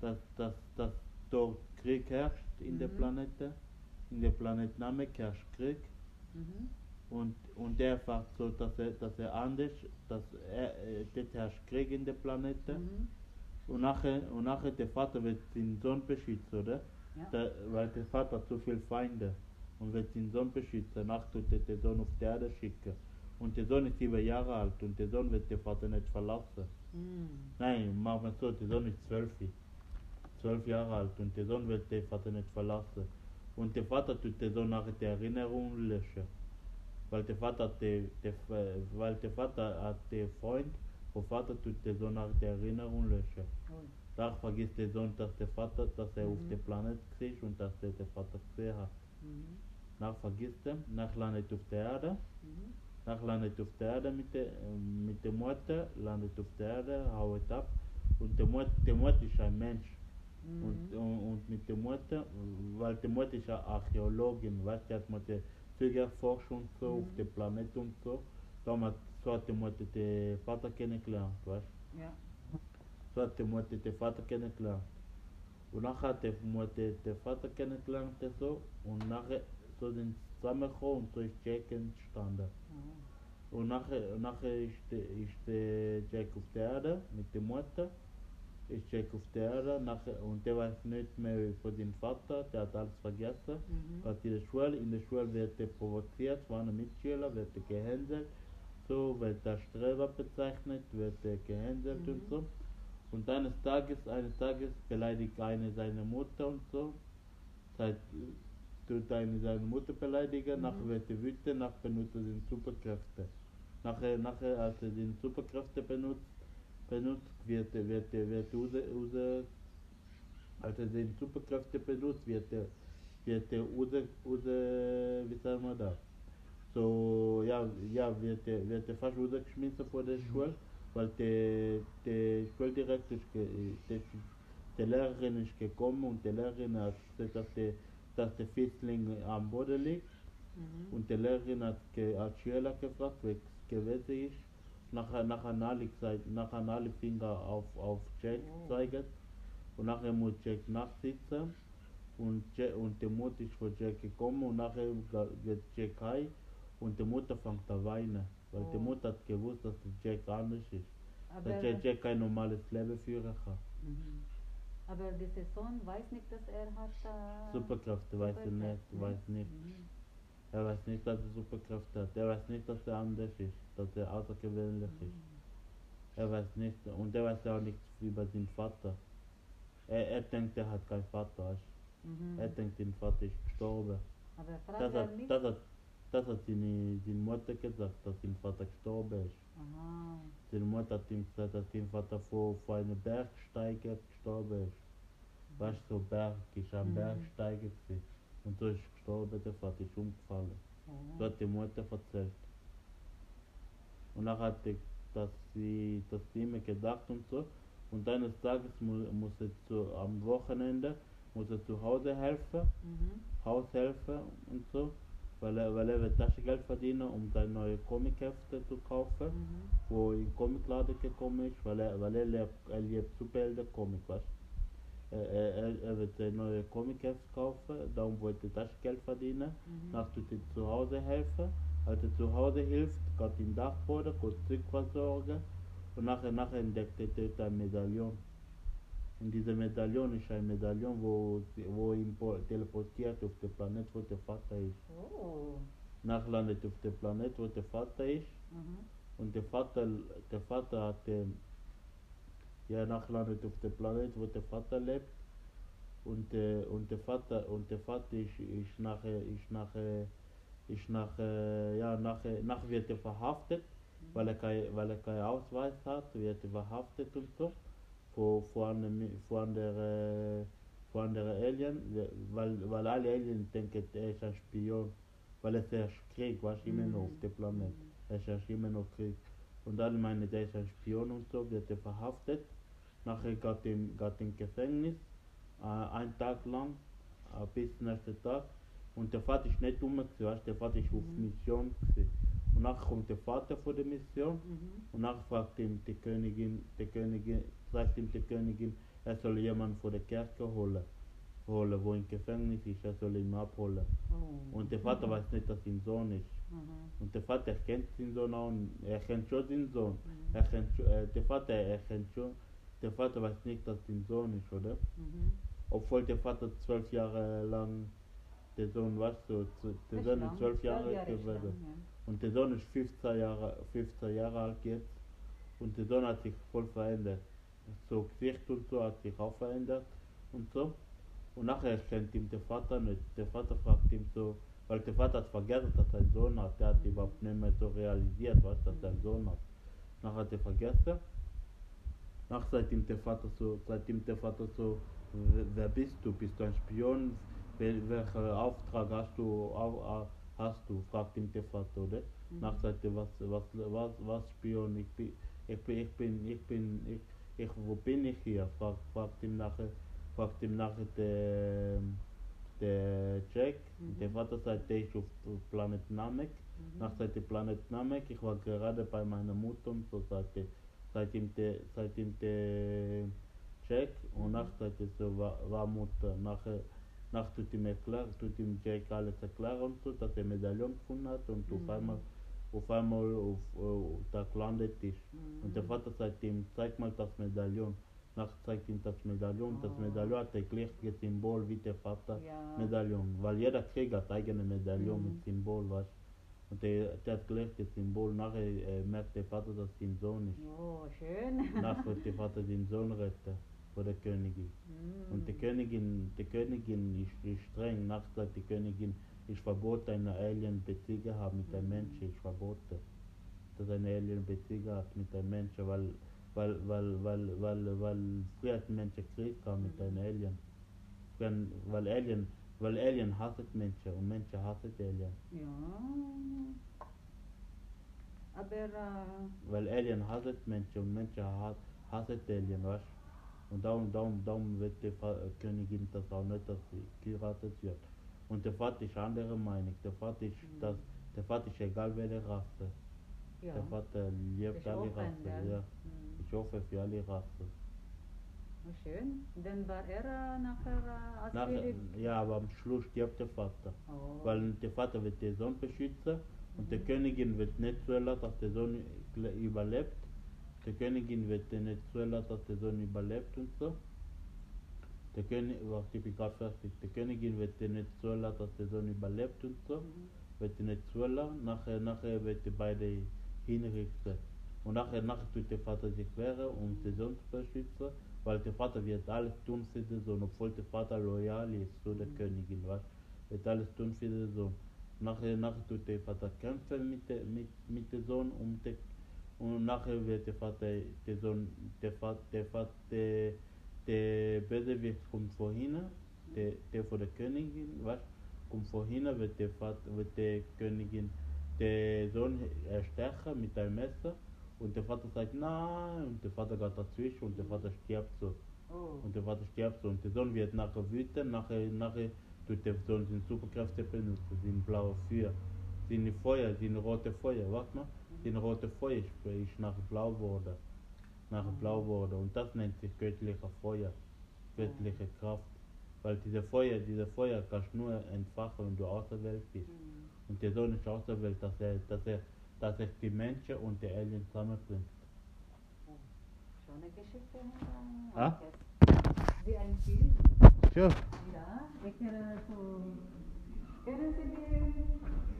dass, dass, dass dort Krieg herrscht in der Mhm. Planete. In der Planet Namek herrscht Krieg. Mhm. Und, und der sagt so, dass er, dass er anders, dass er, äh, dort herrscht Krieg in der Planete. Mhm. Und nachher, und nachher der Vater wird den Sohn beschützen, oder? Ja. Der, weil der Vater hat so viele Feinde und wird den Sohn beschützen. Nach tut er den Sohn auf die Erde schicken. Und der Sohn ist sieben Jahre alt und der Sohn wird den Vater nicht verlassen. Mhm. Nein, machen wir so, der Sohn ist zwölf. Zwölf Jahre alt und der Sohn wird den Vater nicht verlassen. Und der Vater tut den Sohn nachher die Erinnerung löschen. Weil der Vater hat der, der, weil der Vater hat den Freund, der Vater tut der Sohn nachher die Erinnerung löschen. Ui. Da vergisst der Sohn, dass der Vater, dass er auf Mhm. dem Planet ist und dass er den Vater gesehen hat. Mhm. Nach vergisst er, nach landet auf der Erde, Mhm. nach landet auf der Erde mit der, mit der Mutter, landet auf der Erde, haut ab. Und der Mutter, der Mutter ist ein Mensch. Mhm. und, und mit der Mutter, weil die Mutter ist eine Archäologin, weißt du, die hat Züge erforscht und so, auf Mhm. dem Planet und so. Damals, so hat die Mutter den Vater kennengelernt, weißt du. Ja. So hat die Mutter den Vater kennengelernt. Und nachher hat die Mutter den Vater kennengelernt und so. Und nachher so sind sie zusammengekommen und so ist Jack entstanden. Oh. Und nachher, nachher ist, ist der Jack auf der Erde mit der Mutter. Ist Jack auf der Erde nachher, und der weiß nicht mehr von dem Vater, der hat alles vergessen. Mhm. Geht in der Schule, in der Schule wird er provoziert von einem Mitschüler, wird er gehänselt. So wird der Streber bezeichnet, wird er gehänselt und Mhm. so. Und eines Tages, eines Tages beleidigt eine seine Mutter und so. Seit, tut eine seine Mutter beleidigen, Mhm. nachher wird er wütend, nachher benutzt er den Superkräfte. Nachher, nachher, als er den Superkräfte benutzt, benutzt wird wird wird er, raus- raus- als er den Superkräfte benutzt, wird wird er, raus, raus, wie sagen wir das? So, ja, ja, wird wird fast rausgeschmissen vor der Schule, weil der, der Schuldirektor ist, der Lehrerin ist gekommen und die Lehrerin hat gesagt, dass der, dass der Fischling am Boden liegt. Mhm. Und die Lehrerin hat, ge, hat Schüler gefragt, wer es gewesen ist. Nachher, nachher gesagt, nachher alle Finger auf, auf Jack Oh. zeigen. Und nachher muss Jack nachsitzen. Und, Jack, und die Mutter ist von Jack gekommen und nachher geht Jack heim und die Mutter fängt an weinen. Weil die Oh. Mutter hat gewusst, dass der Jack anders ist. Aber, Dass Jack, Jack kein normales Leben führen kann. Mhm. Aber dieser Sohn weiß nicht, dass er hat. Äh, Superkräfte weiß er nicht, Superkräfte, weiß nicht. Mhm. Er weiß nicht, dass er Superkräfte hat. Er weiß nicht, dass er anders ist, dass er außergewöhnlich ist. Er weiß nicht, und er weiß auch nichts über den Vater. Er, er denkt, er hat keinen Vater. Mhm. Er denkt, der Vater ist gestorben. Aber fragt Das er hat, nicht. das hat, das hat seine, seine Mutter gesagt, dass sein Vater gestorben ist. Aha. Seine Mutter hat ihm gesagt, dass sein Vater vor, vor einem Bergsteiger gestorben ist. Weißt du, so Berg ist ein Mhm. Bergsteiger gewesen. Und so ist gestorben, der Vater ist umgefallen. Oh. So hat die Mutter erzählt. Und nachher hat die, dass sie, dass sie immer gedacht und so. Und eines Tages mu, muss er zu, am Wochenende muss er zu Hause helfen, Mhm. Haushelfen und so, weil er, weil er wird Taschengeld verdienen, um seine neue Comichefte zu kaufen, Mhm. wo in Comicladen gekommen ist, weil er, weil er liebt, er liebt Superhelden Comic, weißt. Er, er, er- er wird seine neue Comichefte kaufen, darum wollte er Taschengeld verdienen. Mhm. Nach tut er zu Hause helfen. Als er zu Hause hilft, in den Dachboden, geht Zurückversorgen und nachher, nachher entdeckt er ein Medaillon. Und diese Medaillon ist ein Medaillon, wo, wo ihn po- teleportiert auf den Planet, wo der Vater ist. Oh. Nachher landet auf dem Planet, wo der Vater ist. Mhm. Und der Vater, der Vater hat, ähm, ja, nachher landet auf dem Planet, wo der Vater lebt. Und, äh, und der Vater, und der Vater ist, ist nachher, ist nachher, ist nachher, ja, nachher, nachher wird er verhaftet, weil er kein, weil er keinen Ausweis hat, wird er verhaftet und so. Vor, vor einem, vor der, vor der Alien, weil, weil alle Aliens denken, er ist ein Spion, weil es herrscht Krieg, was immer noch auf dem Planet. Es herrscht immer noch Krieg. Und alle meinen, der ist ein Spion und so, wird er verhaftet. Nachher geht er geht er in Gefängnis, äh, einen Tag lang, äh, bis nächsten Tag. Und der Vater ist nicht dumm weißt, der Vater ist auf Mhm. Mission gewesen. Und nachher kommt der Vater von der Mission Mhm. und nachher fragt ihm die Königin, die Königin, sagt ihm die Königin, er soll jemanden vor der Kerke holen, holen, wo im Gefängnis ist, er soll ihn abholen. Oh. Und der Vater weiß nicht, dass sein Sohn ist. Mhm. Und der Vater kennt seinen Sohn auch, er kennt schon den Sohn. Mhm. Er kennt schon, äh, der Vater, er kennt schon, der Vater weiß nicht, dass sein Sohn ist, oder? Mhm. Obwohl der Vater zwölf Jahre lang, der Sohn, weißt du, zu- der Ist Sohn ist zwölf Jahre ist gewesen. lang, Und der Sohn ist 15 Jahre, 15 Jahre alt jetzt. Und der Sohn hat sich voll verändert. So Gesicht und so hat sich auch verändert und so. Und nachher kennt ihm der Vater nicht. Der Vater fragt ihm so, weil der Vater hat vergessen, dass er einen Sohn hat. Der hat überhaupt nicht mehr so realisiert, was dass er einen Sohn hat. Nachher hat er vergessen. Nach seitdem der Vater so, seitdem der Vater so, wer- bist du? Bist du ein Spion? Wel, welchen Auftrag hast du, au- au- hast du? fragt ihm der Vater, oder? Mhm. Nach sagte, was, was, was, was Spion? Ich bin, ich bin, ich bin, ich bin, ich, ich wo bin ich hier? Fragt, fragt ihm nachher, fragt ihm nachher der, der Jack. Mhm. Der Vater sagt, ist auf Planet Namek. Mhm. Nach seit Planet Namek, ich war gerade bei meiner Mutter und so sagte, seitdem der, seitdem der Jack und Mhm. nach sagte so war, war Mutter, nachher nach tut ihm erklären, tut ihm Jack alles erklären und so, dass er Medaillon gefunden hat und Mhm. auf einmal auf einmal auf, auf da gelandet ist. Und der Mhm. Vater sagt ihm, zeig mal das Medaillon. Nach zeigt ihm das Medaillon. Das Oh. Medaillon hat das gleiche Symbol wie der Vater Ja. Medaillon. Weil jeder Krieger hat eigene Medaillon Mhm. mit Symbol, weißt Und der, der hat gleich das Symbol. Nachher äh, merkt der Vater, dass sein Sohn ist. Oh, schön. Nachher wird der Vater den Sohn retten vor der Königin. Mhm. Und die Königin, die Königin ist, ist streng. Nachts sagt die Königin, ist verboten, eine Alien-Beziehung haben mit einem Mhm. Menschen. Ist verboten, dass eine Alien-Beziehung hat mit einem Menschen, weil, weil, weil, weil, weil, weil früher hat Menschen Krieg gehabt mit Mhm. einem Alien. Weil Alien, weil Alien hasst Menschen und Menschen hassen Alien. Ja. Weil Alien hasst Menschen und Menschen ha- hassen Alien, weißt Und darum, darum, darum wird die äh, Königin das auch nicht, dass sie geheiratet wird. Und der Vater ist andere Meinung. Der Vater ist, Mhm. das, der Vater ist egal welche Rasse. ja. Der Vater liebt Ist alle Rassen. Ja. Mhm. Ich hoffe für alle Rassen. Schön. Dann war er äh, nachher äh, Philipp. ja, aber am Schluss stirbt der Vater. Oh. Weil der Vater wird den Sohn beschützen und Mhm. Königin wird nicht zulassen, dass der Sohn überlebt. Die Königin wird nicht zulassen, dass der Sohn überlebt und so. Der König, warte, ich fertig. Die Königin zulassen, dass der Sohn überlebt und so. Zulassen. Nachher, nachher wird die beide hinrichten. Und nachher, nachher tut der Vater sich wehren, um den Sohn zu beschützen. Weil der Vater wird alles tun für den Sohn, obwohl der Vater loyal ist zu der. Königin, was? Wird alles tun für den Sohn. Nachher, nachher tut der Vater kämpfen mit, der, mit, mit dem Sohn um den, und nachher wird der Vater, der Sohn, der Vater, der Vater, der, der Bösewicht kommt vorhin, der, der von der Königin, was? Kommt vorhin, wird der Vater, wird der Königin, der Sohn erstechen mit einem Messer und der Vater sagt nein und der Vater geht dazwischen und der Vater stirbt so. Oh. Und der Vater stirbt so und der Sohn wird nachher wütend, nachher, nachher Sohn seine Superkräfte benutzen, sein blaues Feuer, seine Feuer, seine rote Feuer, warte mal, seine rote Feuer ist, ist nachher blau geworden, nachher blau geworden und das nennt sich göttlicher Feuer, göttliche Kraft, weil diese Feuer, diese Feuer kannst du nur entfachen, wenn du auserwählt bist. Mhm. Und der Sohn ist auserwählt, dass er, dass er, dass er die Menschen und die Aliens zusammenbringt. Oh. Schöne Geschichte. Ah? Wie ein Film. Sure. Ja, ich äh, so. Kennen Sie die